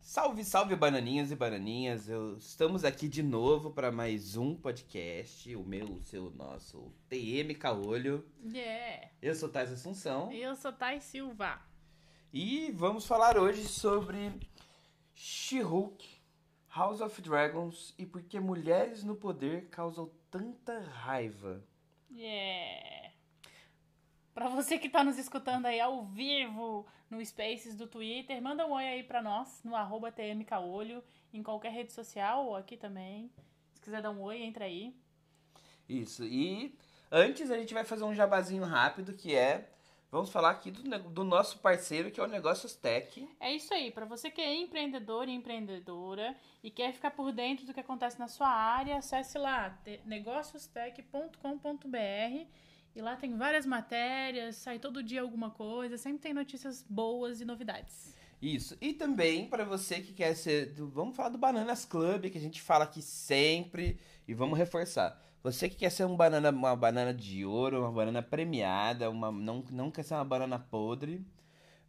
Salve, salve, bananinhas e bananinhas. Eu, estamos aqui de novo para mais um podcast, o meu, o seu, nosso TM Caolho. Yeah. Eu sou Thais Assunção Eu sou Thay Silva. e vamos falar hoje sobre She-Hulk, House of Dragons e por que mulheres no poder causam tanta raiva. Yeah. Pra você que tá nos escutando aí ao vivo no Spaces do Twitter, manda um oi aí pra nós no arroba TMCaolho, em qualquer rede social ou aqui também. Se quiser dar um oi, entra aí. Isso, e antes a gente vai fazer um jabazinho rápido que é. Vamos falar aqui do, do nosso parceiro que é o Negócios Tech. É isso aí, pra você que é empreendedor e empreendedora e quer ficar por dentro do que acontece na sua área, acesse lá te- negociostech.com.br e lá tem várias matérias, sai todo dia alguma coisa, sempre tem notícias boas e novidades. Isso. E também para você que quer ser. do- vamos falar do Bananas Club, que a gente fala aqui sempre. E vamos reforçar. Você que quer ser um banana, uma banana de ouro, uma banana premiada, uma, não, não quer ser uma banana podre,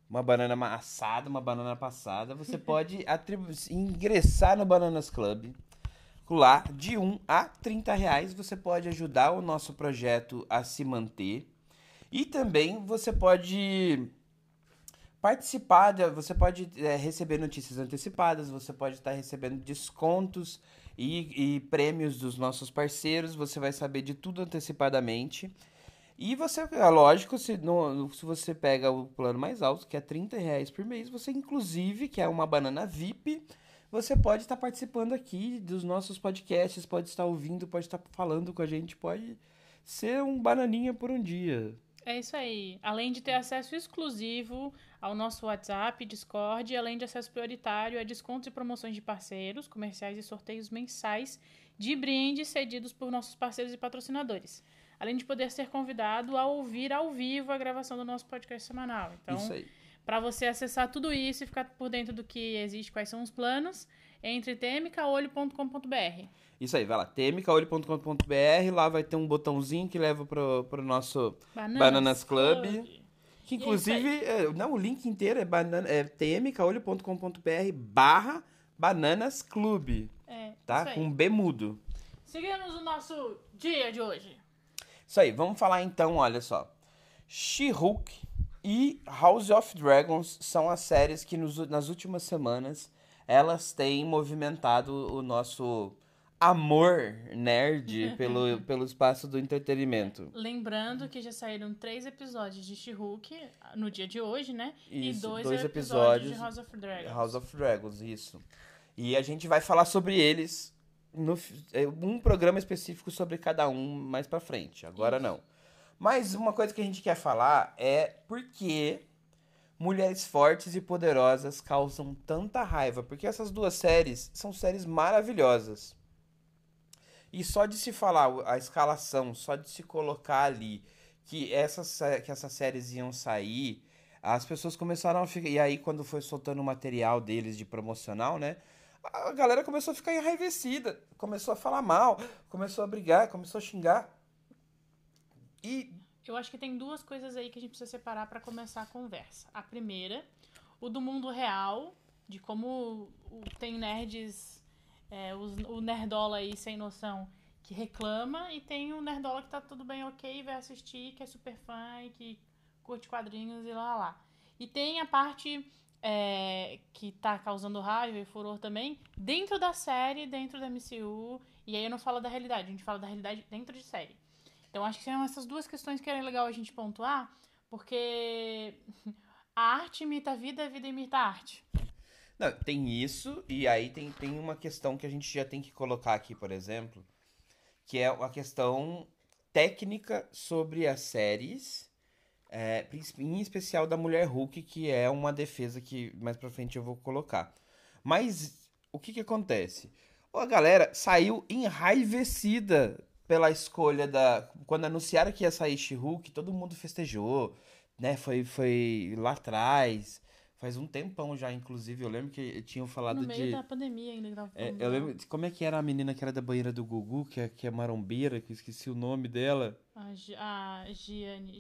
uma banana assada, uma banana passada, você pode ingressar no Bananas Club. Lá, de 1 a 30 reais, você pode ajudar o nosso projeto a se manter. E também você pode participar, você pode é, receber notícias antecipadas, você pode estar recebendo descontos e, e prêmios dos nossos parceiros, você vai saber de tudo antecipadamente. E você, é lógico, se, no- se você pega o plano mais alto, que é 30 reais por mês, você inclusive, que é uma banana VIP, você pode estar participando aqui dos nossos podcasts, pode estar ouvindo, pode estar falando com a gente, pode ser um bananinha por um dia. É isso aí. Além de ter acesso exclusivo ao nosso WhatsApp, Discord, além de acesso prioritário a descontos e promoções de parceiros, comerciais e sorteios mensais de brindes cedidos por nossos parceiros e patrocinadores. Além de poder ser convidado a ouvir ao vivo a gravação do nosso podcast semanal. Então, Isso aí. Para você acessar tudo isso e ficar por dentro do que existe, quais são os planos, entre tmcaolho.com.br. Isso aí, vai lá, tmcaolho.com.br, lá vai ter um botãozinho que leva pro, pro nosso. Bananas Club. Que E é inclusive, é, não, o link inteiro é, banana, é tmcaolho.com.br barra bananas club, É, tá? Com B mudo. Seguimos o nosso dia de hoje. Isso aí, vamos falar então, olha só. She-Hulk e House of Dragons são as séries que nos- nas últimas semanas elas têm movimentado o nosso amor nerd pelo, pelo espaço do entretenimento. Lembrando que já saíram três episódios de She-Hulk no dia de hoje, né? e Isso, dois, dois episódios, episódios de House of Dragons. House of Dragons, isso. E a gente vai falar sobre eles no é, um programa específico sobre cada um mais pra frente. Agora Isso. não. Mas uma coisa que a gente quer falar é por que mulheres fortes e poderosas causam tanta raiva, porque essas duas séries são séries maravilhosas. E só de se falar a escalação, só de se colocar ali que essas, que essas séries iam sair, as pessoas começaram a ficar. E aí, quando foi soltando o material deles de promocional, né? A galera começou a ficar enraivecida, começou a falar mal, começou a brigar, começou a xingar. E Eu acho que tem duas coisas aí que a gente precisa separar pra começar a conversa. A primeira, o do mundo real, de como tem nerds, é, os- o nerdola aí sem noção que reclama, e tem o nerdola que tá tudo bem ok, vai assistir, que é super fã e que curte quadrinhos e lá lá. E tem a parte é, que tá causando raiva e furor também, dentro da série, dentro da MCU, e aí eu não falo da realidade, a gente fala da realidade dentro de série. Então acho que são essas duas questões que é legal a gente pontuar, porque a arte imita a vida, a vida imita a arte. Não, tem isso, e aí tem, tem uma questão que a gente já tem que colocar aqui, por exemplo, que é a questão técnica sobre as séries, é, em especial da Mulher Hulk, que é uma defesa que mais pra frente eu vou colocar. Mas o que que acontece? A galera saiu enraivecida pela escolha da. Quando anunciaram que ia sair She-Hulk, todo mundo festejou, né? Foi, foi lá atrás. Faz um tempão já, inclusive. Eu lembro que tinham falado No meio de. da pandemia ainda tava É, eu lembro. de- Como é que era a menina que era da banheira do Gugu, que é, que é marombeira, que eu esqueci o nome dela? A, Gi- a Giane,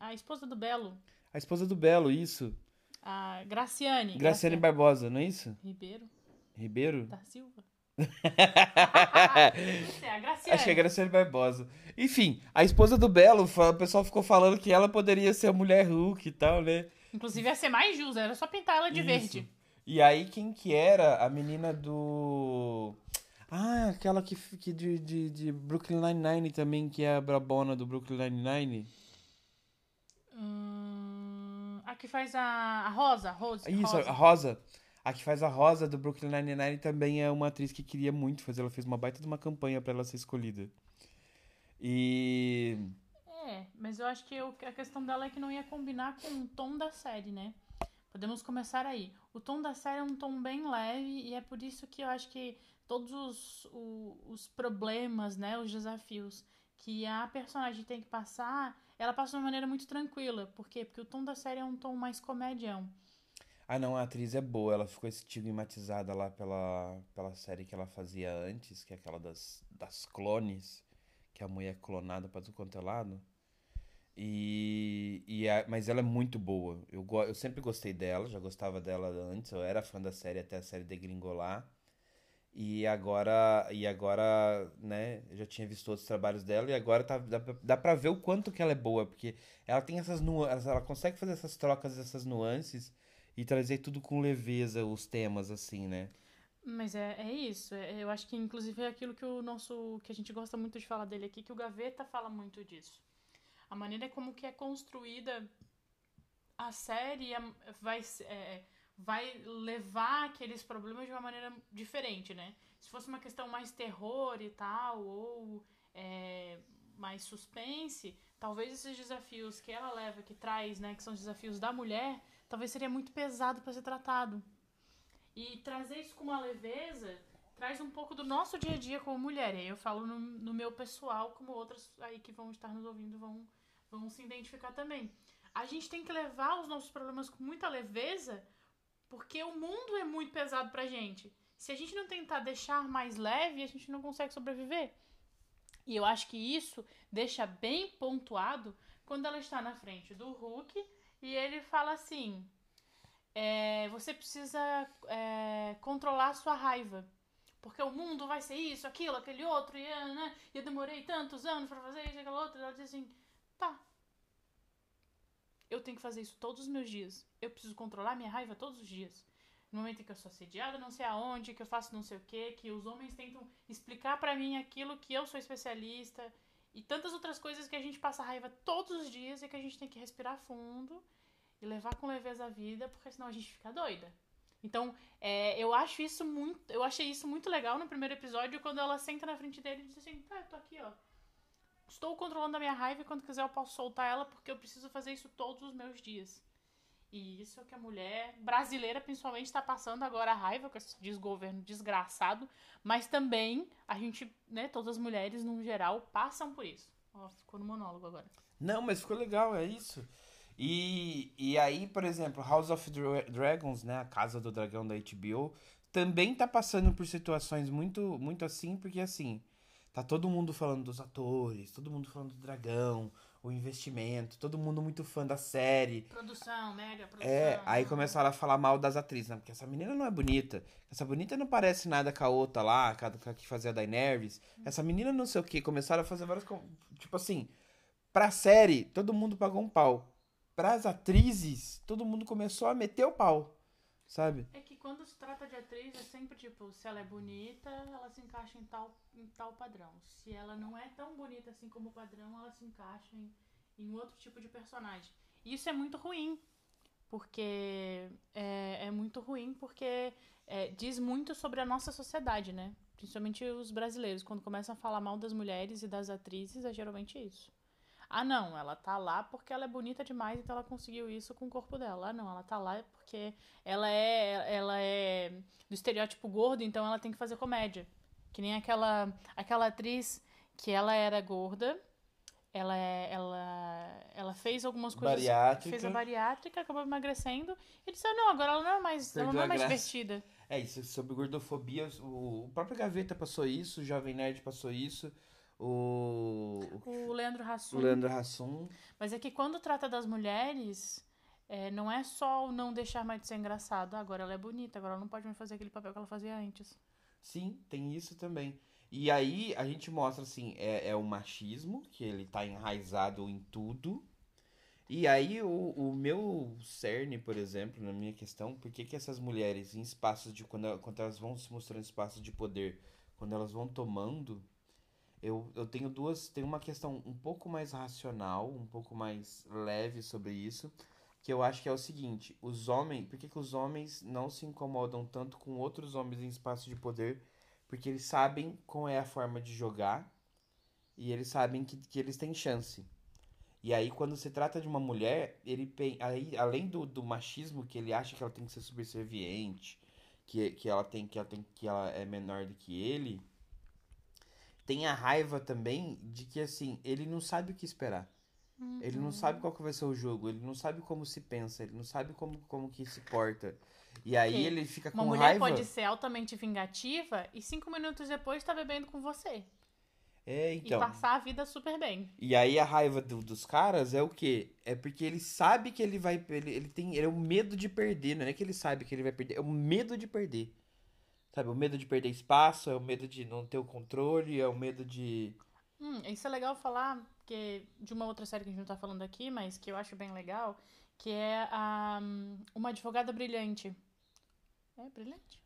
a esposa do Belo, A esposa do Belo, isso. a Graciane. Graciane Barbosa, não é isso? Ribeiro Ribeiro? da Silva. Sei, a Graciane. Acho que é Graciane Barbosa. Enfim, a esposa do Belo, o pessoal ficou falando que ela poderia ser a mulher Hulk e tal, né? Inclusive ia ser mais justa, era só pintar ela de Isso. verde. E aí, quem que era a menina do. Ah, aquela que, que de, de, de Brooklyn Nine-Nine também, que é a brabona do Brooklyn Nine-Nine. Hum, a que faz a, a Rosa, Rose. Isso, Rosa. a Rosa. A que faz a Rosa do Brooklyn Nine-Nine também é uma atriz que queria muito fazer. Ela fez uma baita de uma campanha pra ela ser escolhida. E. É, mas eu acho que o- a questão dela é que não ia combinar com o tom da série, né? Podemos começar aí. O tom da série é um tom bem leve e é por isso que eu acho que todos os, o- os problemas, né, os desafios que a personagem tem que passar, ela passa de uma maneira muito tranquila. Por quê? Porque o tom da série é um tom mais comedião. Ah, não, a atriz é boa. Ela ficou estigmatizada lá pela, pela série que ela fazia antes, que é aquela das, das clones, que a mulher é clonada pra tudo quanto é lado. E, e a- mas ela é muito boa. Eu, eu sempre gostei dela, já gostava dela antes. Eu era fã da série até a série degringolar. E agora, e agora, né, eu já tinha visto outros trabalhos dela e agora tá, dá, dá pra ver o quanto que ela é boa, porque ela tem essas nuances, ela consegue fazer essas trocas, essas nuances e trazer tudo com leveza, os temas, assim, né? Mas é, é isso. É- eu acho que, inclusive, é aquilo que o nosso. que a gente gosta muito de falar dele aqui, que o Gaveta fala muito disso. A maneira como que é construída a série é- vai, é, vai levar aqueles problemas de uma maneira diferente, né? Se fosse uma questão mais terror e tal, ou é, mais suspense, talvez esses desafios que ela leva, que traz, né, que são os desafios da mulher, talvez seria muito pesado para ser tratado. E trazer isso com uma leveza traz um pouco do nosso dia a dia como mulher. E aí eu falo no, no meu pessoal, como outras aí que vão estar nos ouvindo vão, vão se identificar também. A gente tem que levar os nossos problemas com muita leveza, porque o mundo é muito pesado pra gente. Se a gente não tentar deixar mais leve, a gente não consegue sobreviver. E eu acho que isso deixa bem pontuado quando ela está na frente do Hulk e ele fala assim: é, você precisa é, controlar a sua raiva. Porque o mundo vai ser isso, aquilo, aquele outro, e, ah, né, eu demorei tantos anos pra fazer isso, aquilo outro. Ela diz assim: tá. Eu tenho que fazer isso todos os meus dias. Eu preciso controlar minha raiva todos os dias. No momento em que eu sou assediada, não sei aonde, que eu faço não sei o que, que os homens tentam explicar pra mim aquilo que eu sou especialista. E tantas outras coisas que a gente passa raiva todos os dias e que a gente tem que respirar fundo e levar com leveza a vida, porque senão a gente fica doida. Então, é, eu acho isso muito. Eu achei isso muito legal no primeiro episódio, quando ela senta na frente dele e diz assim, tá, eu tô aqui, ó. Estou controlando a minha raiva e quando quiser eu posso soltar ela, porque eu preciso fazer isso todos os meus dias. E isso é que a mulher brasileira, principalmente, está passando agora a raiva com esse desgoverno desgraçado. Mas também a gente, né, todas as mulheres, no geral, passam por isso. Ó, ficou no monólogo agora. Não, mas ficou legal, é isso. E, e aí, por exemplo, House of Dra- Dragons, né, a Casa do Dragão da HBO, também tá passando por situações muito, muito assim, porque assim, tá todo mundo falando dos atores, todo mundo falando do dragão, o investimento, todo mundo muito fã da série. Produção, mega produção. É, aí começaram a falar mal das atrizes, né? Porque essa menina não é bonita. Essa bonita não parece nada com a outra lá, com a que fazia a Daenerys. Essa menina não sei o que. Começaram a fazer várias. Tipo assim, pra série, todo mundo pagou um pau. Pras atrizes, todo mundo começou a meter o pau. Sabe? É que quando se trata de atriz, é sempre tipo, se ela é bonita, ela se encaixa em tal, em tal padrão. Se ela não é tão bonita assim como o padrão, ela se encaixa em, em outro tipo de personagem. E isso é muito ruim, porque é, é muito ruim porque é, diz muito sobre a nossa sociedade, né? Principalmente os brasileiros, quando começam a falar mal das mulheres e das atrizes, é geralmente isso. Ah, não, ela tá lá porque ela é bonita demais, então ela conseguiu isso com o corpo dela. Ah, não, ela tá lá porque ela é, ela é do estereótipo gordo, então ela tem que fazer comédia. Que nem aquela, aquela atriz que ela era gorda, ela, é- ela, ela fez algumas coisas. Bariátrica. Fez a bariátrica, acabou emagrecendo. E disse: ah, não, agora ela não é mais, ela não é mais graça. divertida. É isso, sobre gordofobia, o, o próprio Gaveta passou isso, o Jovem Nerd passou isso, o, O Leandro Hassum. o Leandro Hassum. Mas é que quando trata das mulheres, é, não é só o não deixar mais de ser engraçado. Agora ela é bonita, agora ela não pode mais fazer aquele papel que ela fazia antes. Sim, tem isso também. E aí a gente mostra assim, é, é o machismo, que ele tá enraizado em tudo. E aí o, o meu cerne, por exemplo, na minha questão, por que que essas mulheres em espaços de quando, quando elas vão se mostrando em espaços de poder, quando elas vão tomando, eu, eu tenho duas, tenho uma questão um pouco mais racional, um pouco mais leve sobre isso, que eu acho que é o seguinte, os homens, por que que os homens não se incomodam tanto com outros homens em espaços de poder? Porque eles sabem qual é a forma de jogar e eles sabem que, que eles têm chance. E aí, quando se trata de uma mulher, ele aí, além do, do machismo, que ele acha que ela tem que ser subserviente, que, que ela tem que ela tem que ela é menor do que ele, tem a raiva também de que assim, ele não sabe o que esperar. Ele não sabe qual que vai ser o jogo, ele não sabe como se pensa, ele não sabe como, como que se porta. E aí Ok. ele fica Uma com mulher raiva. pode ser altamente vingativa e cinco minutos depois tá bebendo com você. É, então. E passar a vida super bem. E aí a raiva do- dos caras é o quê? É porque ele sabe que ele vai. Ele, ele tem. Ele é o medo de perder, não é que ele sabe que ele vai perder, é o medo de perder. Sabe, o medo de perder espaço, é o medo de não ter o controle, é o medo de. Hum, isso é legal falar que, de uma outra série que a gente não tá falando aqui, mas que eu acho bem legal, que é a, hum, Uma Advogada Brilhante. É brilhante?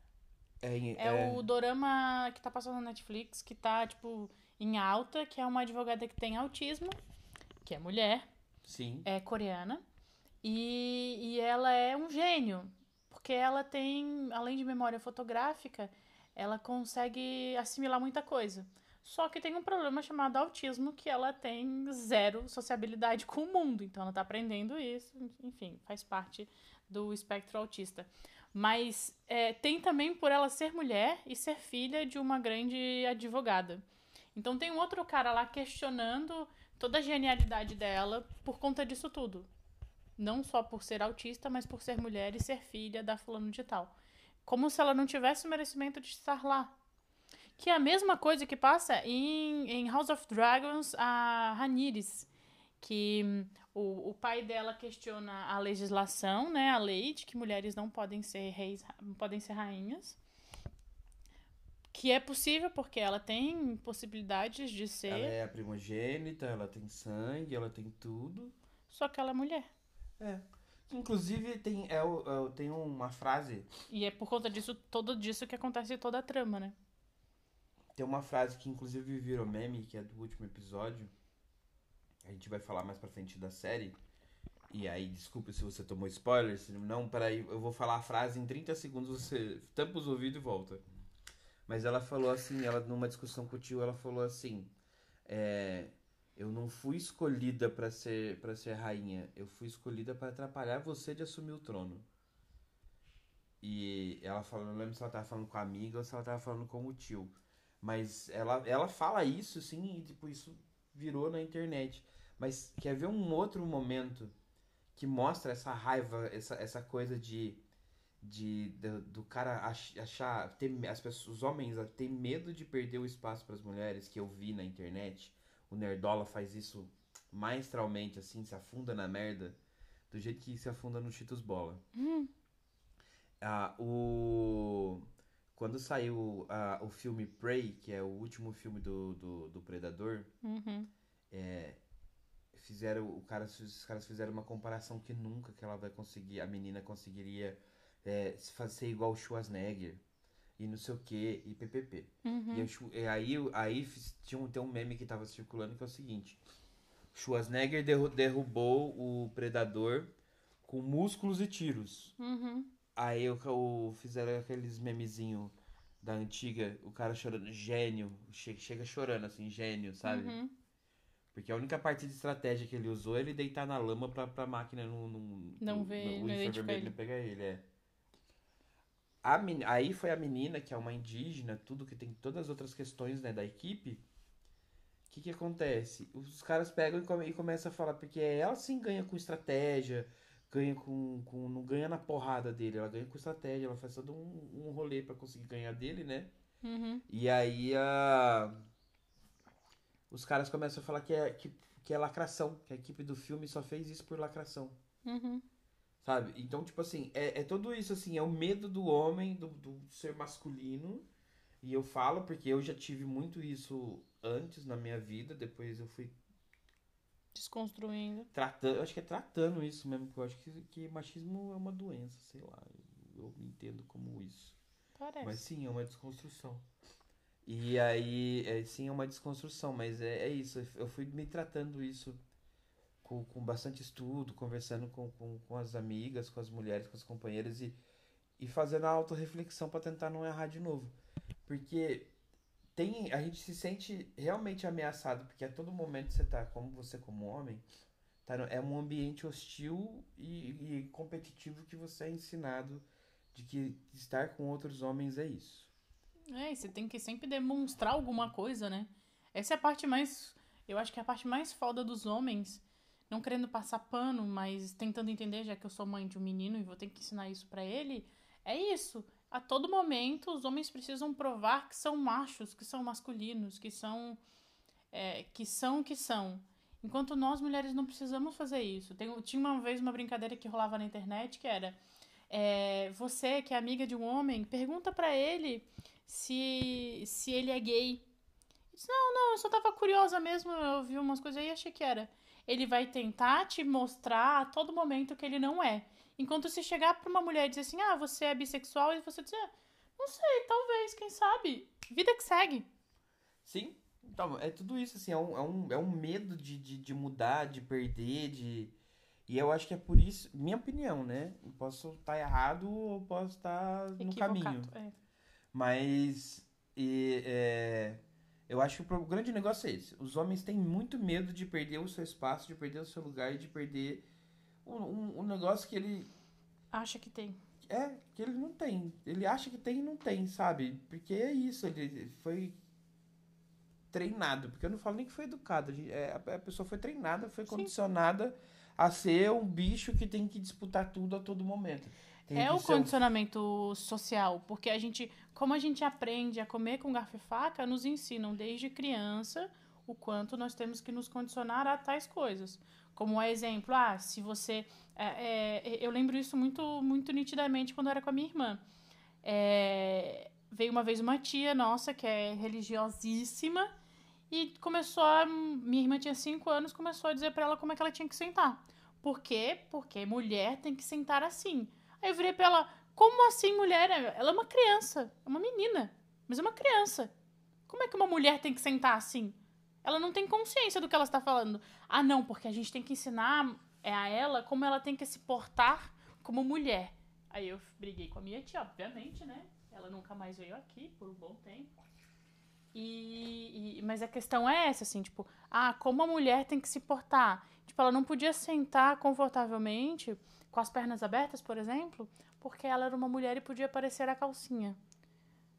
É, É, é- o dorama que tá passando na Netflix, que tá, tipo, em alta, que é uma advogada que tem autismo, que é mulher, Sim. é coreana, e, e ela é um gênio, porque ela tem, além de memória fotográfica, ela consegue assimilar muita coisa. Só que tem um problema chamado autismo, que ela tem zero sociabilidade com o mundo. Então ela tá aprendendo isso, enfim, faz parte do espectro autista. Mas é, tem também por ela ser mulher e ser filha de uma grande advogada. Então tem um outro cara lá questionando toda a genialidade dela por conta disso tudo. Não só por ser autista, mas por ser mulher e ser filha da fulano de tal. Como se ela não tivesse o merecimento de estar lá. Que é a mesma coisa que passa em, em House of Dragons, a Rhaenyra, que hum, o, o pai dela questiona a legislação, né, a lei de que mulheres não podem ser reis, não podem ser rainhas. Que é possível porque ela tem possibilidades de ser, Ela é a primogênita, ela tem sangue, ela tem tudo. só que ela é mulher. É. Inclusive tem, é, o- é o- tem uma frase. E é por conta disso, todo disso que acontece toda a trama, né? Tem uma frase que inclusive virou meme, que é do último episódio. A gente vai falar mais pra frente da série. E aí, desculpa se você tomou spoiler, se não, peraí, eu vou falar a frase em 30 segundos, você tampa os ouvidos e volta. Mas ela falou assim, ela numa discussão com o tio, ela falou assim, é, eu fui escolhida pra ser para ser rainha, eu fui escolhida pra atrapalhar você de assumir o trono. E ela falou, não lembro se ela tava falando com a amiga ou se ela tava falando com o tio. Mas ela, ela fala isso, sim, e tipo, isso virou na internet. Mas quer ver um outro momento que mostra essa raiva, essa, essa coisa de, de do, do cara ach- achar, ter, as pessoas, os homens ter medo de perder o espaço para as mulheres, que eu vi na internet. O Nerdola faz isso maestralmente, assim, se afunda na merda, do jeito que se afunda no Cheetos Bola. Ah, o... Quando saiu ah, o filme Prey, que é o último filme do, do, do Predador, Uhum. é, fizeram o cara, os caras fizeram uma comparação que nunca que ela vai conseguir, a menina conseguiria é, se fazer igual o Schwarzenegger e não sei o que e ppp. Uhum. E, Schwa- e aí, aí tinha um, tem um meme que tava circulando que é o seguinte: Schwarzenegger derru- derrubou o Predador com músculos e tiros. Uhum. Aí o, o- fizeram aqueles memezinho da antiga, o cara chorando, gênio, che- chega chorando assim, gênio, sabe? Uhum. Porque a única parte de estratégia que ele usou é ele deitar na lama pra, pra máquina não, não, Não ver- não identificar infravermelho ele. não pegar ele, é. Men- Aí foi a menina, que é uma indígena, tudo que tem todas as outras questões né, da equipe, que que acontece? Os caras pegam e, come, e começam a falar, porque ela sim ganha com estratégia, ganha com, com. Não ganha na porrada dele, ela ganha com estratégia, ela faz todo um, um rolê pra conseguir ganhar dele, né? Uhum. E aí a. Os caras começam a falar que é, que, que é lacração, que a equipe do filme só fez isso por lacração. Uhum. Sabe? Então, tipo assim, é, é tudo isso, assim, é o medo do homem, do, do ser masculino. E eu falo porque eu já tive muito isso antes na minha vida, depois eu fui Desconstruindo. tratando, eu acho que é tratando isso mesmo, porque eu acho que, que machismo é uma doença, sei lá, eu, eu entendo como isso. Parece. Mas sim, é uma desconstrução. E aí, é, sim, é uma desconstrução, mas é, é isso. Eu fui me tratando isso com, com bastante estudo, conversando com, com, com as amigas, com as mulheres, com as companheiras e, e fazendo a autorreflexão para tentar não errar de novo. Porque tem, a gente se sente realmente ameaçado, porque a todo momento você tá, como você como homem, tá, é um ambiente hostil e, e competitivo que você é ensinado de que estar com outros homens é isso. É, você tem que sempre demonstrar alguma coisa, né? Essa é a parte mais. Eu acho que é a parte mais foda dos homens. Não querendo passar pano, mas tentando entender, já que eu sou mãe de um menino e vou ter que ensinar isso pra ele. É isso. A todo momento, os homens precisam provar que são machos, que são masculinos, que são. É, que são o que são. Enquanto nós, mulheres, não precisamos fazer isso. Tem, tinha uma vez uma brincadeira que rolava na internet que era. é, você, que é amiga de um homem, pergunta pra ele se, se ele é gay. Eu disse, não, não, eu só tava curiosa mesmo, eu vi umas coisas aí e achei que era. Ele vai tentar te mostrar a todo momento que ele não é. Enquanto se chegar pra uma mulher e dizer assim, ah, você é bissexual, e você dizer, ah, não sei, talvez, quem sabe. Vida que segue. Sim, então, é tudo isso, assim, é um, é um, é um medo de, de, de mudar, de perder, de... E eu acho que é por isso, minha opinião, né? Eu posso estar errado ou posso estar no caminho. É. Mas e, é, eu acho que o grande negócio é esse. Os homens têm muito medo de perder o seu espaço, de perder o seu lugar e de perder um, um, um negócio que ele Acha que tem. é que ele não tem. Ele acha que tem e não tem, sabe? Porque é isso, ele foi treinado. Porque eu não falo nem que foi educado. a é, pessoa foi treinada, foi Sim. A ser um bicho que tem que disputar tudo a todo momento. Tem É o ser um condicionamento social, porque a gente, como a gente aprende a comer com garfo e faca, nos ensinam desde criança o quanto nós temos que nos condicionar a tais coisas. Como é exemplo, ah, se você. é, é, eu lembro isso muito, muito nitidamente quando eu era com a minha irmã. É, veio uma vez uma tia nossa que é religiosíssima e começou a. Minha irmã tinha cinco anos, começou a dizer pra ela como é que ela tinha que sentar. Por quê? Porque mulher tem que sentar assim. Aí eu virei pra ela, como assim mulher? Ela é uma criança, é uma menina, mas é uma criança. Como é que uma mulher tem que sentar assim? Ela não tem consciência do que ela está falando. Ah, não, porque a gente tem que ensinar é, a ela como ela tem que se portar como mulher. Aí eu briguei com a minha tia, obviamente, né? Ela nunca mais veio aqui por um bom tempo. E, e- mas a questão é essa, assim, tipo, ah, como a mulher tem que se portar? Tipo, ela não podia sentar confortavelmente com as pernas abertas, por exemplo, porque ela era uma mulher e podia aparecer a calcinha.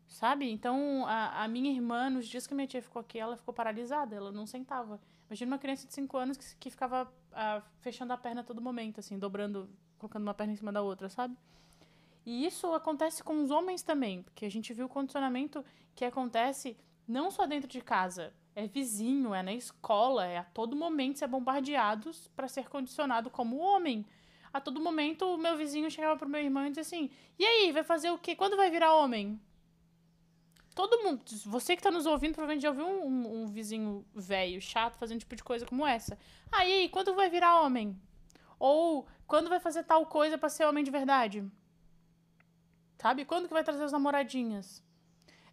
Sabe? Então, a, a minha irmã, nos dias que minha tia ficou aqui, ela ficou paralisada, ela não sentava. Imagina uma criança de 5 anos que, que ficava ah, fechando a perna a todo momento, assim, dobrando, colocando uma perna em cima da outra, sabe? E isso acontece com os homens também, porque a gente viu o condicionamento que acontece não só dentro de casa, é vizinho, é na escola, é a todo momento ser bombardeados para ser condicionado como homem. A todo momento o meu vizinho chegava pro meu irmão e dizia assim: "E aí, vai fazer o quê? Quando vai virar homem?" Todo mundo, você que tá nos ouvindo, provavelmente já ouviu um, um- um vizinho velho, chato, fazendo tipo de coisa como essa. Ah, e aí, quando vai virar homem? Ou quando vai fazer tal coisa pra ser homem de verdade? Sabe? Quando que vai trazer as namoradinhas?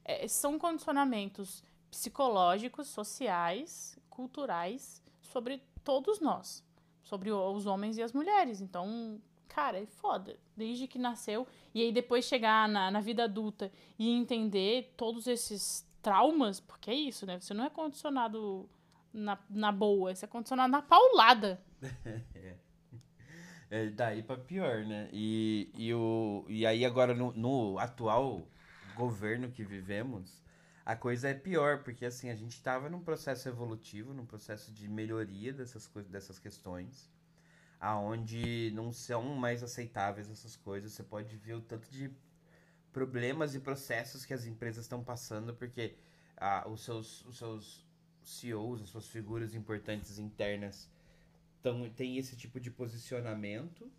É, são condicionamentos psicológicos, sociais, culturais sobre todos nós, sobre os homens e as mulheres. Então, cara, é foda. Desde que nasceu e aí depois chegar na, na vida adulta e entender todos esses traumas, porque é isso, né? Você não é condicionado na, na boa, você é condicionado na paulada. É daí pra pior, né? E, e, o, e aí agora no, no atual governo que vivemos, a coisa é pior, porque assim, a gente estava num processo evolutivo, num processo de melhoria dessas, coisas, dessas questões, aonde não são mais aceitáveis essas coisas. Você pode ver o tanto de problemas e processos que as empresas estão passando, porque ah, os, seus, os seus CEOs, as suas figuras importantes internas, tão, têm esse tipo de posicionamento.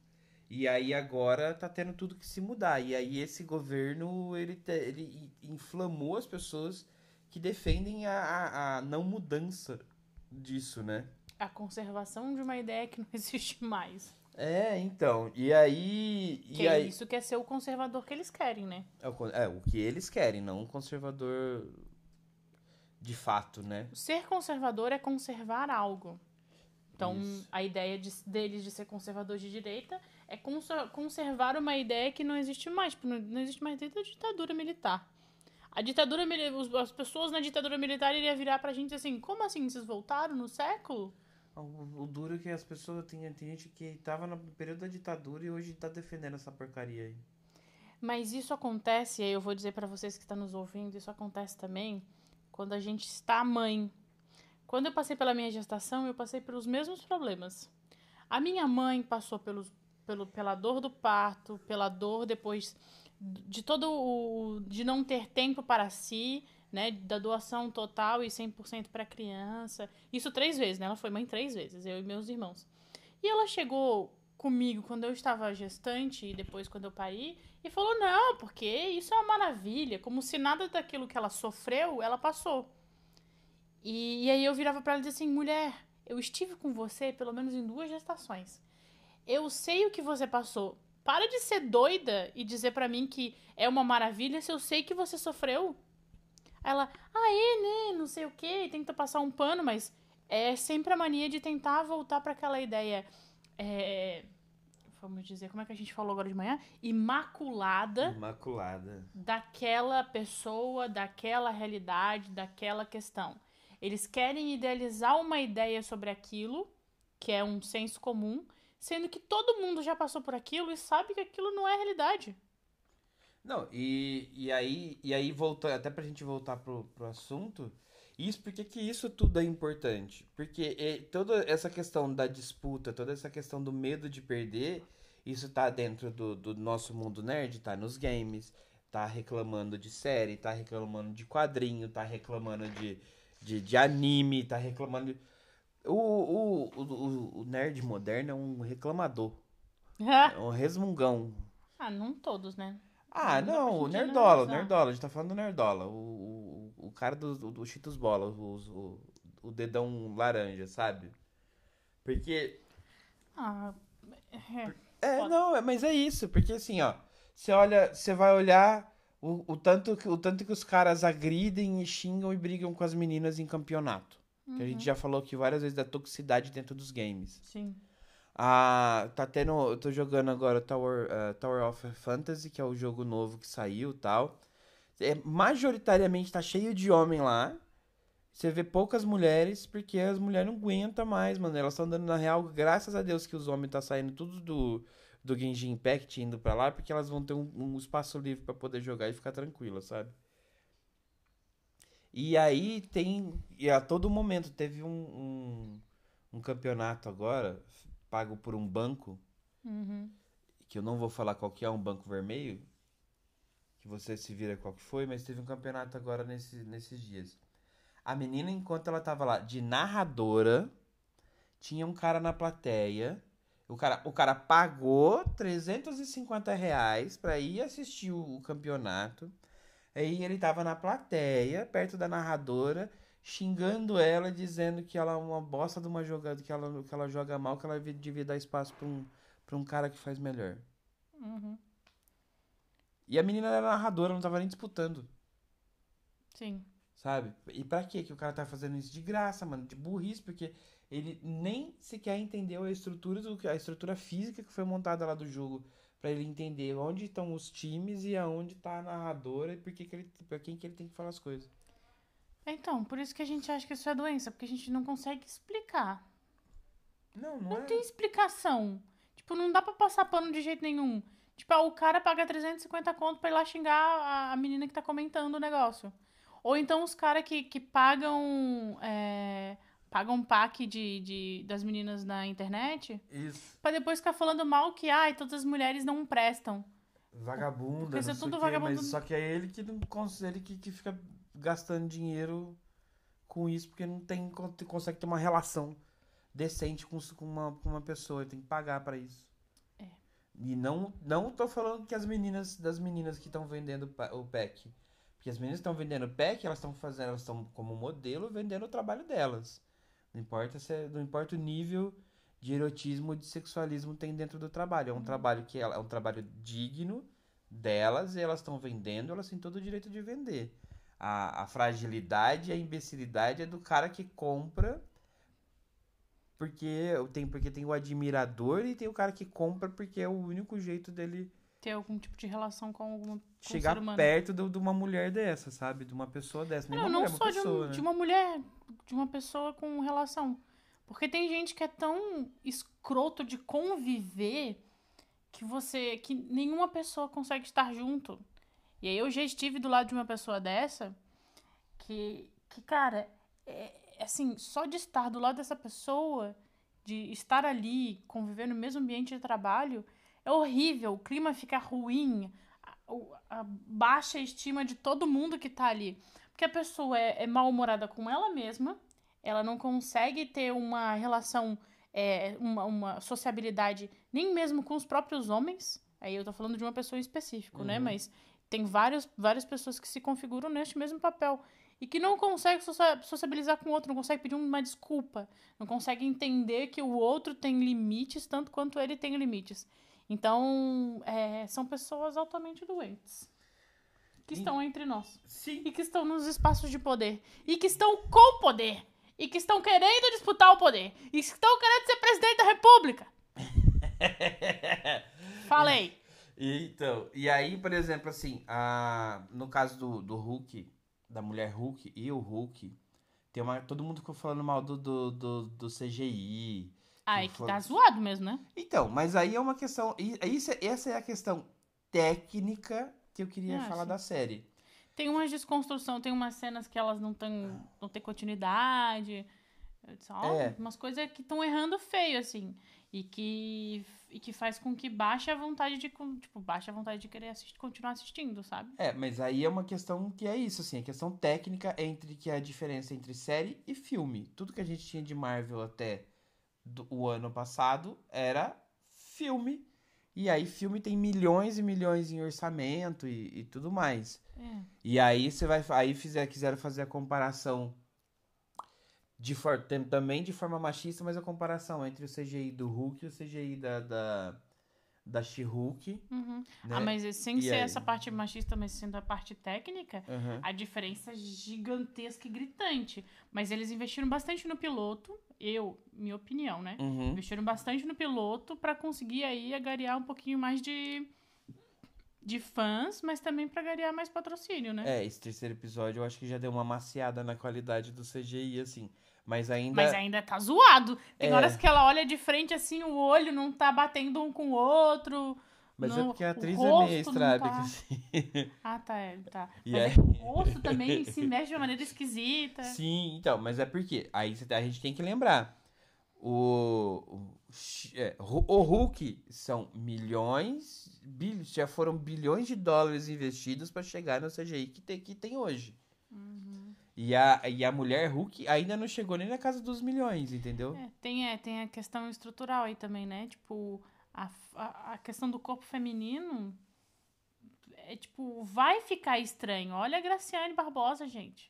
E aí agora tá tendo tudo que se mudar. E aí esse governo, ele, ele inflamou as pessoas que defendem a, a, a, não mudança disso, né? A conservação de uma ideia que não existe mais. É, então. E aí. Que e é aí... isso que é ser o conservador que eles querem, né? É o, é o que eles querem, não um conservador de fato, né? Ser conservador é conservar algo. Então, Isso. a ideia de, deles de ser conservador de direita é conser- conservar uma ideia que não existe mais. Tipo, não, existe mais desde a ditadura militar. A ditadura as pessoas na ditadura militar iriam virar pra gente assim: como assim? Vocês voltaram no século? O, o duro é que as pessoas. Tem, tem gente que tava no período da ditadura e hoje tá defendendo essa porcaria aí. Mas isso acontece, e aí eu vou dizer pra vocês que estão nos ouvindo, isso acontece também quando a gente está mãe. Quando eu passei pela minha gestação, eu passei pelos mesmos problemas. A minha mãe passou pelos, pelo, pela dor do parto, pela dor depois de todo o. de não ter tempo para si, né? Da doação total e 100% para criança. Isso três vezes, né? Ela foi mãe três vezes, eu e meus irmãos. E ela chegou comigo quando eu estava gestante e depois quando eu pari e falou: não, porque isso é uma maravilha, como se nada daquilo que ela sofreu, ela passou. E, e aí eu virava pra ela e dizia assim: mulher, eu estive com você pelo menos em duas gestações. Eu sei o que você passou. Para de ser doida e dizer pra mim que é uma maravilha se eu sei que você sofreu. Aí Ela, ah, é, né? Não sei o quê, tenta passar um pano, mas é sempre a mania de tentar voltar pra aquela ideia. É, vamos dizer, como é que a gente falou agora de manhã? Imaculada Imaculada. daquela pessoa, daquela realidade, daquela questão. Eles querem idealizar uma ideia sobre aquilo, que é um senso comum, sendo que todo mundo já passou por aquilo e sabe que aquilo não é realidade. Não, e, e aí, e aí volta, até pra gente voltar pro, pro assunto, isso, por que isso tudo é importante? Porque eh, toda essa questão da disputa, toda essa questão do medo de perder, isso tá dentro do, do nosso mundo nerd, tá nos games, tá reclamando de série, tá reclamando de quadrinho, tá reclamando de, de, de anime, tá reclamando de... O, o, o, o- nerd moderno é um reclamador, é um resmungão, ah, não todos, né? ah, Não o Nerdola, o. Nerdola, a gente tá falando do Nerdola, o, o, o cara do, do, Cheetos Bola, o, o, o dedão laranja, sabe? Porque, Ah, é. é, não, é- mas é isso, porque assim, ó, você olha, você vai olhar o, o, tanto, que- o tanto que os caras agridem e xingam e brigam com as meninas em campeonato. Que a gente já falou aqui várias vezes da toxicidade dentro dos games. Sim. Ah, tá tendo. Eu tô jogando agora Tower, eh, Tower of Fantasy, que é o jogo novo que saiu e tal. É, majoritariamente tá cheio de homem lá. Você vê poucas mulheres, porque as mulheres não aguentam mais, mano. Elas estão dando na real, graças a Deus que os homens tá saindo tudo do, do Genshin Impact indo pra lá, porque elas vão ter um, um espaço livre pra poder jogar e ficar tranquila, sabe? E aí tem. E a todo momento teve um, um, um campeonato agora, pago por um banco, Uhum. que eu não vou falar qual que é, um banco vermelho, que você se vira qual que foi, mas teve um campeonato agora nesse, nesses dias. A menina, enquanto ela tava lá de narradora, tinha um cara na plateia. O cara, o cara pagou 350 reais pra ir assistir o, o campeonato. Aí ele tava na plateia, perto da narradora, xingando ela, dizendo que ela é uma bosta de uma jogada, que ela, que ela joga mal, que ela devia dar espaço pra um, pra um cara que faz melhor. Uhum. E a menina era narradora, não tava nem disputando, Sim. sabe? E pra quê que o cara tá fazendo isso? De graça, mano, de burrice, porque ele nem sequer entendeu a estrutura, do, a estrutura física que foi montada lá do jogo. Pra ele entender onde estão os times e aonde tá a narradora e por que que ele, pra quem que ele tem que falar as coisas. Então, por isso que a gente acha que isso é doença, porque a gente não consegue explicar. Não, não, Não é. tem explicação. Tipo, não dá pra passar pano de jeito nenhum. Tipo, ah, o cara paga 350 conto pra ir lá xingar a, a menina que tá comentando o negócio. Ou então os caras que, que pagam. É, pagam um pack de, de, das meninas na internet Isso. pra depois ficar falando mal que, ai, todas as mulheres não prestam. Vagabunda, Porque não isso é tudo vagabundo. mas só que é ele que não ele que, que fica gastando dinheiro com isso porque não tem con- consegue ter uma relação decente com, com uma, com uma pessoa, tem que pagar pra isso. É. E não não tô falando que as meninas das meninas que estão vendendo o pack, porque as meninas que estão vendendo o pack, elas estão fazendo, elas estão como modelo vendendo o trabalho delas. Não importa se é- não importa o nível de erotismo ou de sexualismo tem dentro do trabalho. É um trabalho que ela- é um trabalho digno delas e elas estão vendendo, elas têm todo o direito de vender. A, a fragilidade e a imbecilidade é do cara que compra porque tem, porque tem o admirador e tem o cara que compra porque é o único jeito dele Ter algum tipo de relação com alguma com chegar perto do- de uma mulher dessa, sabe? De uma pessoa dessa. Não, não mulher, uma só de, um- pessoa, né? de uma mulher, de uma pessoa com relação. Porque tem gente que é tão escroto de conviver que você. que nenhuma pessoa consegue estar junto. E aí eu já estive do lado de uma pessoa dessa que, que cara, é, é assim, só de estar do lado dessa pessoa, de estar ali, conviver no mesmo ambiente de trabalho, é horrível. O clima fica ruim, a, a baixa estima de todo mundo que tá ali. Porque a pessoa é, é mal-humorada com ela mesma, ela não consegue ter uma relação, é, uma, uma sociabilidade, nem mesmo com os próprios homens. Aí eu tô falando de uma pessoa em específico, né? Uhum. Mas tem vários, várias pessoas que se configuram neste mesmo papel. E que não consegue socia- sociabilizar com o outro, não consegue pedir uma desculpa, não consegue entender que o outro tem limites tanto quanto ele tem limites. Então, é, são pessoas altamente doentes. Que estão entre nós Sim. e que estão nos espaços de poder e que estão com poder e que estão querendo disputar o poder e que estão querendo ser presidente da república. Falei. E, então, e aí, por exemplo, assim, a, no caso do, do Hulk, da mulher Hulk e o Hulk, tem uma, todo mundo ficou falando mal do, do, do, do CGI. Ah, é que tá zoado mesmo, né? Então, mas aí é uma questão. e- Isso, essa é a questão técnica que eu queria Ah, falar sim. da série. Tem umas desconstrução, tem umas cenas que elas não têm não tem continuidade. Eu disse, É. umas coisas que estão errando feio, assim. E que, e que faz com que baixe a vontade de. Tipo, baixe a vontade de querer assistir, continuar assistindo, sabe? É, mas aí é uma questão que é isso, assim, a questão técnica entre que é a diferença entre série e filme. Tudo que a gente tinha de Marvel até do- o ano passado era filme. E aí filme tem milhões e milhões em orçamento e, e tudo mais. É. E aí você vai. Aí fizer, quiseram fazer a comparação de for, também de forma machista, mas a comparação entre o CGI do Hulk e o CGI da, da, da She-Hulk. Uhum. Né? Ah, mas sem E ser aí? essa parte machista, mas sendo a parte técnica, Aham. a diferença é gigantesca e gritante. Mas eles investiram bastante no piloto, eu, minha opinião, né? Uhum. Investiram bastante no piloto pra conseguir aí agariar um pouquinho mais de de fãs, mas também pra agariar mais patrocínio, né? É, esse terceiro episódio eu acho que já deu uma maciada na qualidade do CGI, assim. Mas ainda. Mas ainda tá zoado. Tem É. horas que ela olha de frente assim, o olho não tá batendo um com o outro. Mas é no- porque a atriz é meio não estrábica, tá- assim. Ah, tá, é, tá. E Mas aí- é o rosto também se mexe de uma maneira esquisita. Sim, então, mas é porque. Aí a gente tem que lembrar. O. O, é, o Hulk são milhões. bil- já foram bilhões de dólares investidos pra chegar no CGI que tem, que tem hoje. Uhum. E a, e a mulher Hulk ainda não chegou nem na casa dos milhões, entendeu? É, tem, é, tem a questão estrutural aí também, né? Tipo, a, a, a questão do corpo feminino é tipo, vai ficar estranho. Olha a Graciane Barbosa, gente.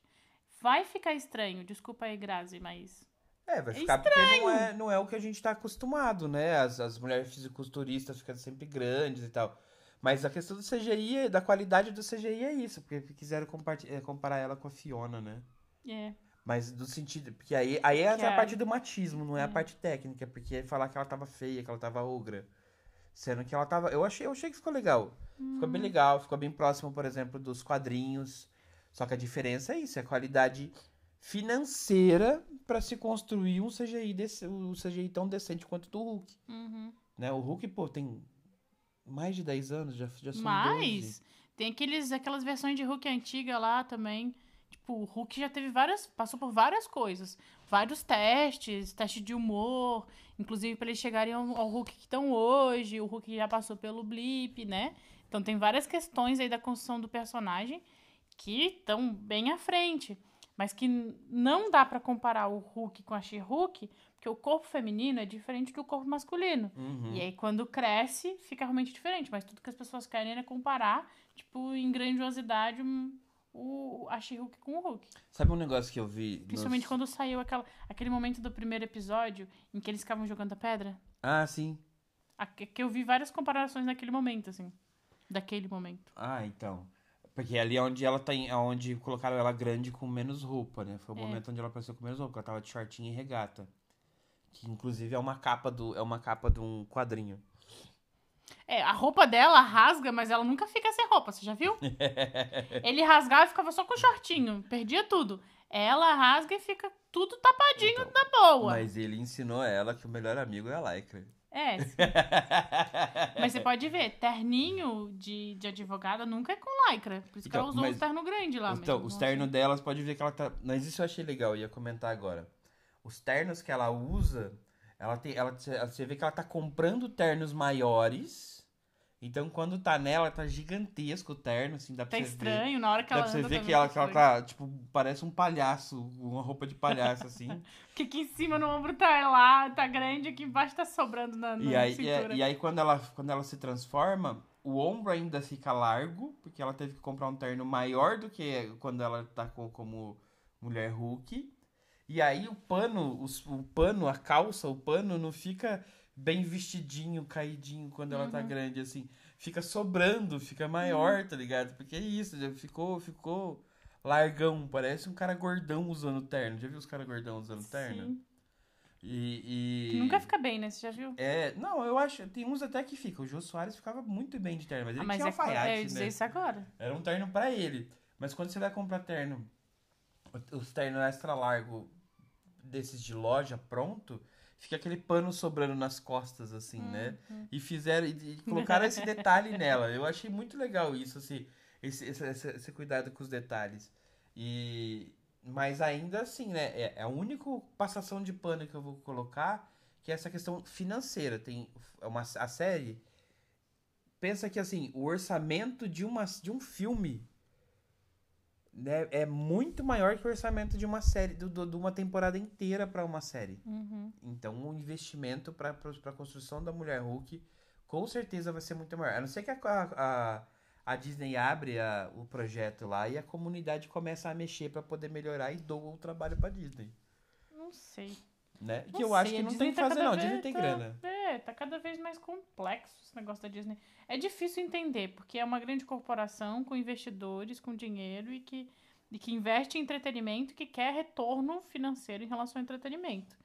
Vai ficar estranho. Desculpa aí, Grazi, mas. É, vai É ficar porque não é, não é o que a gente tá acostumado, né? As, as mulheres fisiculturistas ficam sempre grandes e tal. Mas a questão do CGI, é- da qualidade do CGI é isso, porque quiseram eh, comparar ela com a Fiona, né? É. Mas do sentido. Porque aí, aí Que é a a- parte do machismo, não é, a É. parte técnica, porque é falar que ela tava feia, que ela tava ogra. Sendo que ela tava. Eu achei, eu achei que ficou legal. Ficou Hum. bem legal, ficou bem próximo, por exemplo, dos quadrinhos. Só que a diferença é isso, é a qualidade financeira pra se construir um CGI desse, um CGI tão decente quanto o do Hulk. Uhum. Né? O Hulk, pô, tem mais de 10 anos, já, já são 12. Mas tem aqueles, aquelas versões de Hulk antiga lá também, Tipo, o Hulk já teve várias. Passou por várias coisas. Vários testes, teste de humor. Inclusive, para eles chegarem ao, ao Hulk que estão hoje. O Hulk já passou pelo blip, né? Então tem várias questões aí da construção do personagem que estão bem à frente. Mas que não dá para comparar o Hulk com a She-Hulk, porque o corpo feminino é diferente do corpo masculino. Uhum. E aí, quando cresce, fica realmente diferente. Mas tudo que as pessoas querem é comparar, tipo, em grandiosidade, um- o, a She-Hulk com o Hulk. Sabe um negócio que eu vi? nos- Principalmente quando saiu aquela, aquele momento do primeiro episódio em que eles ficavam jogando a pedra. Ah, sim. A- Que eu vi várias comparações naquele momento, assim. Daquele momento. Ah, então. Porque ali é onde ela tá em, é onde colocaram ela grande com menos roupa, né? Foi o É. momento onde ela apareceu com menos roupa, ela tava de shortinho e regata. Que inclusive é uma capa do é uma capa de um quadrinho. É, a roupa dela rasga, mas ela nunca fica sem roupa, você já viu? Ele rasgava e ficava só com shortinho, perdia tudo. Ela rasga e fica tudo tapadinho Então, da boa. Mas ele ensinou ela que o melhor amigo é a Lycra. É, mas você pode ver, terninho de, de advogada nunca é com lycra. Por isso que Então, ela usou mas- o terno grande lá Então, mesmo. os ternos delas, pode ver que ela tá. Mas isso eu achei legal, eu ia comentar agora. Os ternos que ela usa, ela tem. Ela, você vê que ela tá comprando ternos maiores. Então, quando tá nela, tá gigantesco o terno, assim, dá pra Tá você ver. estranho, na hora que Dá ela pra você ver que ela, tá que ela estranho. tá, tipo, parece um palhaço, uma roupa de palhaço, assim. Porque aqui em cima no ombro tá lá, tá grande, aqui embaixo tá sobrando na, na e, aí, e, cintura. e aí, quando ela, quando ela se transforma, o ombro ainda fica largo, porque ela teve que comprar um terno maior do que quando ela tá com, como mulher Hulk. E aí o pano, os- o pano, a calça, o pano não fica bem vestidinho, caidinho quando ela Uhum. tá grande, assim. Fica sobrando, fica maior, tá ligado? Porque é isso, já ficou, ficou largão, parece um cara gordão usando terno. Já viu os caras gordão usando terno? Sim. E, e- Que nunca fica bem, né? Você já viu? É, não, eu acho, tem uns até que ficam. O Jô Soares ficava muito bem de terno, mas ele Ah, mas tinha é, eu alfaiate, ia dizer né? isso agora. Era um terno pra ele. Mas quando você vai comprar terno, os ternos extra largo desses de loja pronto, fica aquele pano sobrando nas costas, assim, né? Uhum. E fizeram, e, e colocaram esse detalhe nela. Eu achei muito legal isso, assim, esse, esse, esse- esse cuidado com os detalhes. E, mas ainda assim, né? É, é a única passação de pano que eu vou colocar, que é essa questão financeira. Tem é uma, a série. Pensa que assim, o orçamento de, uma, de um filme né, é muito maior que o orçamento de uma série, do, do- de uma temporada inteira para uma série. Uhum. Então, o investimento para a construção da Mulher Hulk com certeza vai ser muito maior. A não ser que a, a, a Disney abre a- o projeto lá e a comunidade começa a mexer para poder melhorar e doa o trabalho para Disney. Não sei. Né? Não que eu acho sei, que a não tem que tá fazer, não. Vez- Disney tem tá- grana. É, tá cada vez mais complexo esse negócio da Disney. É difícil entender, porque é uma grande corporação com investidores, com dinheiro e que, e que investe em entretenimento e que quer retorno financeiro em relação ao entretenimento.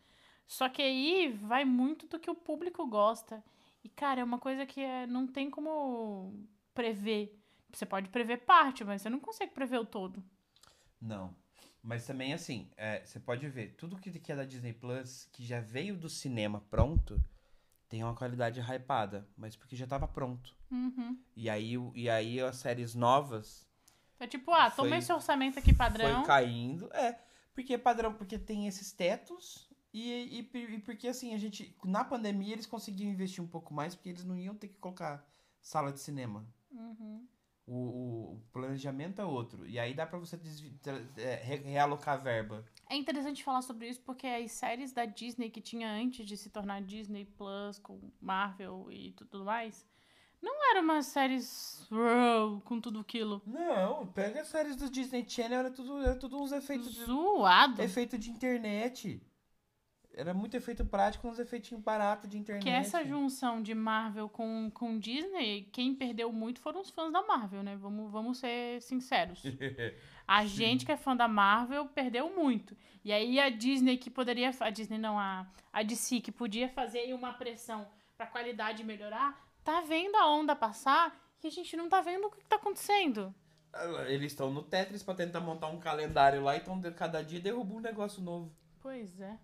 Só que aí vai muito do que o público gosta. E, cara, é uma coisa que é, não tem como prever. Você pode prever parte, mas você não consegue prever o todo. Não. Mas também, assim, é, você pode ver, tudo que, que é da Disney Plus, que já veio do cinema pronto, tem uma qualidade hypada, mas porque já tava pronto. Uhum. E aí, e aí as séries novas É tipo, ah, toma Foi- esse orçamento aqui padrão. foi caindo. É, porque é padrão, porque tem esses tetos e, e, e porque assim, a gente, na pandemia eles conseguiam investir um pouco mais, porque eles não iam ter que colocar sala de cinema. Uhum. O, o- planejamento é outro. E aí dá pra você é, re- realocar verba. É interessante falar sobre isso porque as séries da Disney que tinha antes de se tornar Disney Plus com Marvel e tudo mais, não eram umas séries com tudo aquilo Não, pega as séries do Disney Channel, era tudo, era tudo uns efeitos de, zoado. efeito de internet. Era muito efeito prático, uns efeitinhos baratos de internet. Que essa junção de Marvel com, com Disney, quem perdeu muito foram os fãs da Marvel, né? Vamos, vamos ser sinceros. A gente que é fã da Marvel perdeu muito. E aí a Disney que poderia. A Disney não, a, a DC que podia fazer uma pressão pra qualidade melhorar, tá vendo a onda passar e a gente não tá vendo o que tá acontecendo. Eles estão no Tetris pra tentar montar um calendário lá, então cada dia derruba um negócio novo. Pois é.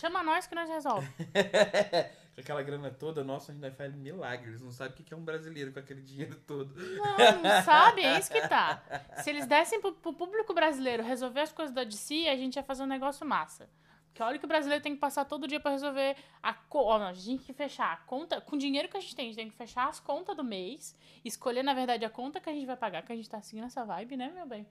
Chama nós que nós resolve. aquela grana toda, nossa, a gente faz milagre. Eles não sabem o que é um brasileiro com aquele dinheiro todo. Não, não sabe? É isso que tá. Se eles dessem pro, pro público brasileiro resolver as coisas da DC, a gente ia fazer um negócio massa. Porque olha que o brasileiro tem que passar todo dia pra resolver a conta. A gente tem que fechar a conta. Com o dinheiro que a gente tem, a gente tem que fechar as contas do mês. Escolher, na verdade, a conta que a gente vai pagar, que a gente tá seguindo essa vibe, né, meu bem?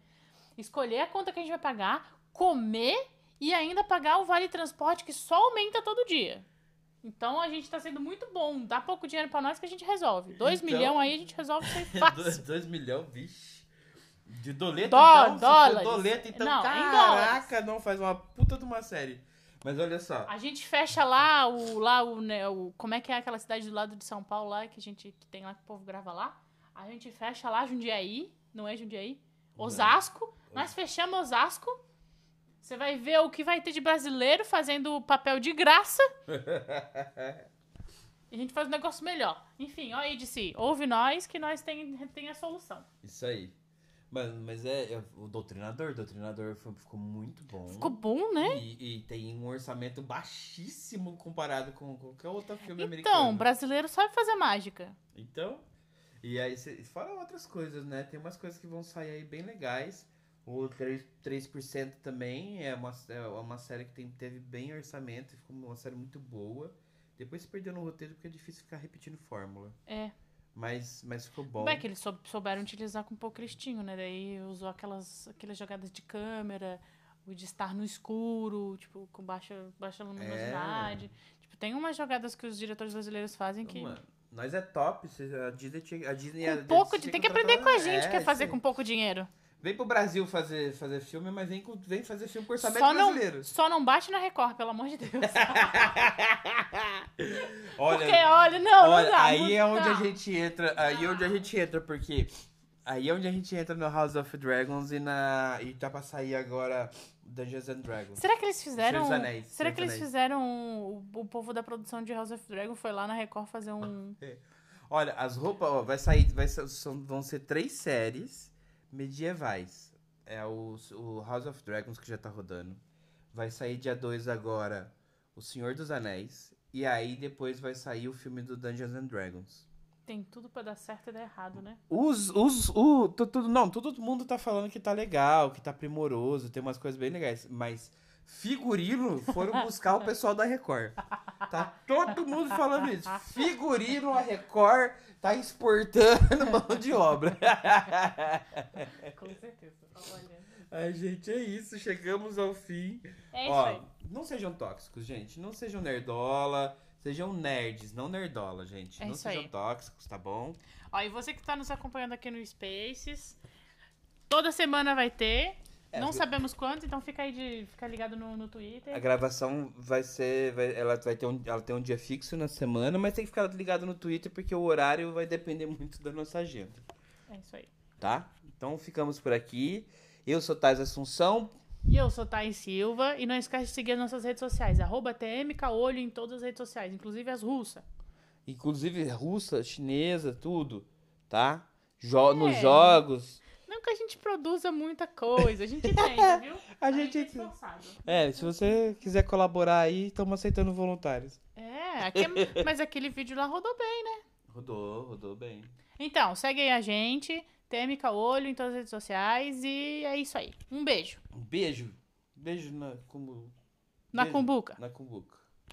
Escolher a conta que a gente vai pagar, comer e ainda pagar o vale transporte que só aumenta todo dia. Então a gente tá sendo muito bom. Dá pouco dinheiro pra nós que a gente resolve. Dois Então- milhões aí a gente resolve dois, fácil. dois milhões, vixe. De doleta, Dó- então? Dólares. doleta, então, Não, caraca, não faz uma puta de uma série. Mas olha só. A gente fecha lá o. lá o, né, o. Como é que é aquela cidade do lado de São Paulo lá que a gente que tem lá que o povo grava lá? A gente fecha lá Jundiaí, não é Jundiaí? Osasco. Nós fechamos Osasco. Você vai ver o que vai ter de brasileiro fazendo papel de graça. E a gente faz um negócio melhor. Enfim, ó aí de si. Ouve nós que nós tem, tem a solução. Isso aí. Mas, mas é, é o Doutrinador. O Doutrinador foi- ficou muito bom. Ficou bom, né? E, e tem um orçamento baixíssimo comparado com qualquer outro filme Então, americano. brasileiro sabe fazer mágica. Então, e aí, cê, fora outras coisas, né? Tem umas coisas que vão sair aí bem legais. O 3%, 3% também é uma, é uma série que tem, teve bem orçamento, ficou uma série muito boa. Depois se perdeu no roteiro porque é difícil ficar repetindo fórmula. É. Mas, mas ficou bom. É que eles sou- souberam utilizar com pouco cristinho, né? Daí usou aquelas, aquelas jogadas de câmera, o de estar no escuro, tipo, com baixa, baixa luminosidade. Tipo, tem umas jogadas que os diretores brasileiros fazem que. Mano, nós é top. A Disney, a Disney Com a pouco Disney de, tem que aprender com a gente, é, que é fazer isso com pouco dinheiro. Vem pro Brasil fazer, fazer filme, mas vem, vem fazer filme com orçamento Só não, brasileiro. só não bate na Record, pelo amor de Deus. Olha, Porque, olha, não, Olha, não dá. aí não é onde a dá. gente entra. Aí é onde a gente entra, porque. Aí é onde a gente entra no House of Dragons e na. E tá pra sair agora Dungeons and Dragons. Será que eles fizeram. Senhor Anéis, será Senhor que eles fizeram. O, o povo da produção de House of Dragon foi lá na Record fazer um. Olha, as roupas, ó, vai sair. Vai são- vão ser três séries medievais. É o, o House of Dragons que já tá rodando. Vai sair dia 2 agora O Senhor dos Anéis. E aí depois vai sair o filme do Dungeons and Dragons. Tem tudo pra dar certo e dar errado, né? Os, os, o, tu- tudo, não, todo mundo tá falando que tá legal, que tá primoroso, tem umas coisas bem legais, mas figurino foram buscar o pessoal da Record. Tá todo mundo falando isso. Figurino, a Record tá exportando mão de obra. Com certeza. Olha. Ai, gente, é isso, chegamos ao fim. É isso Ó, aí. não sejam tóxicos, gente, não sejam nerdola, sejam nerds, não nerdola, gente. É não sejam aí. tóxicos, tá bom? Ó, e você que tá nos acompanhando aqui no Spaces, toda semana vai ter. É, não sabemos quanto, então fica aí de fica ligado no, no Twitter. A gravação vai ser. vai- ela vai ter um, ela tem um dia fixo na semana, mas tem que ficar ligado no Twitter porque o horário vai depender muito da nossa agenda, É isso aí. tá? Então ficamos por aqui. Eu sou Tais Assunção. E eu sou Thais Silva. E não esquece de seguir as nossas redes sociais. Arroba TMKolho em todas as redes sociais, inclusive as russas. Inclusive russa, chinesa, tudo, tá? Jo É. Nos jogos. Que a gente produza muita coisa, a gente entende, viu? A gente- é. É, se você quiser colaborar aí, estamos aceitando voluntários. É, aqui é- mas aquele vídeo lá rodou bem, né? Rodou, rodou bem. Então, segue aí a gente, TMK Olho em todas as redes sociais e é isso aí. Um beijo. Um beijo. Beijo na, como, Na Beijo. cumbuca. na cumbuca.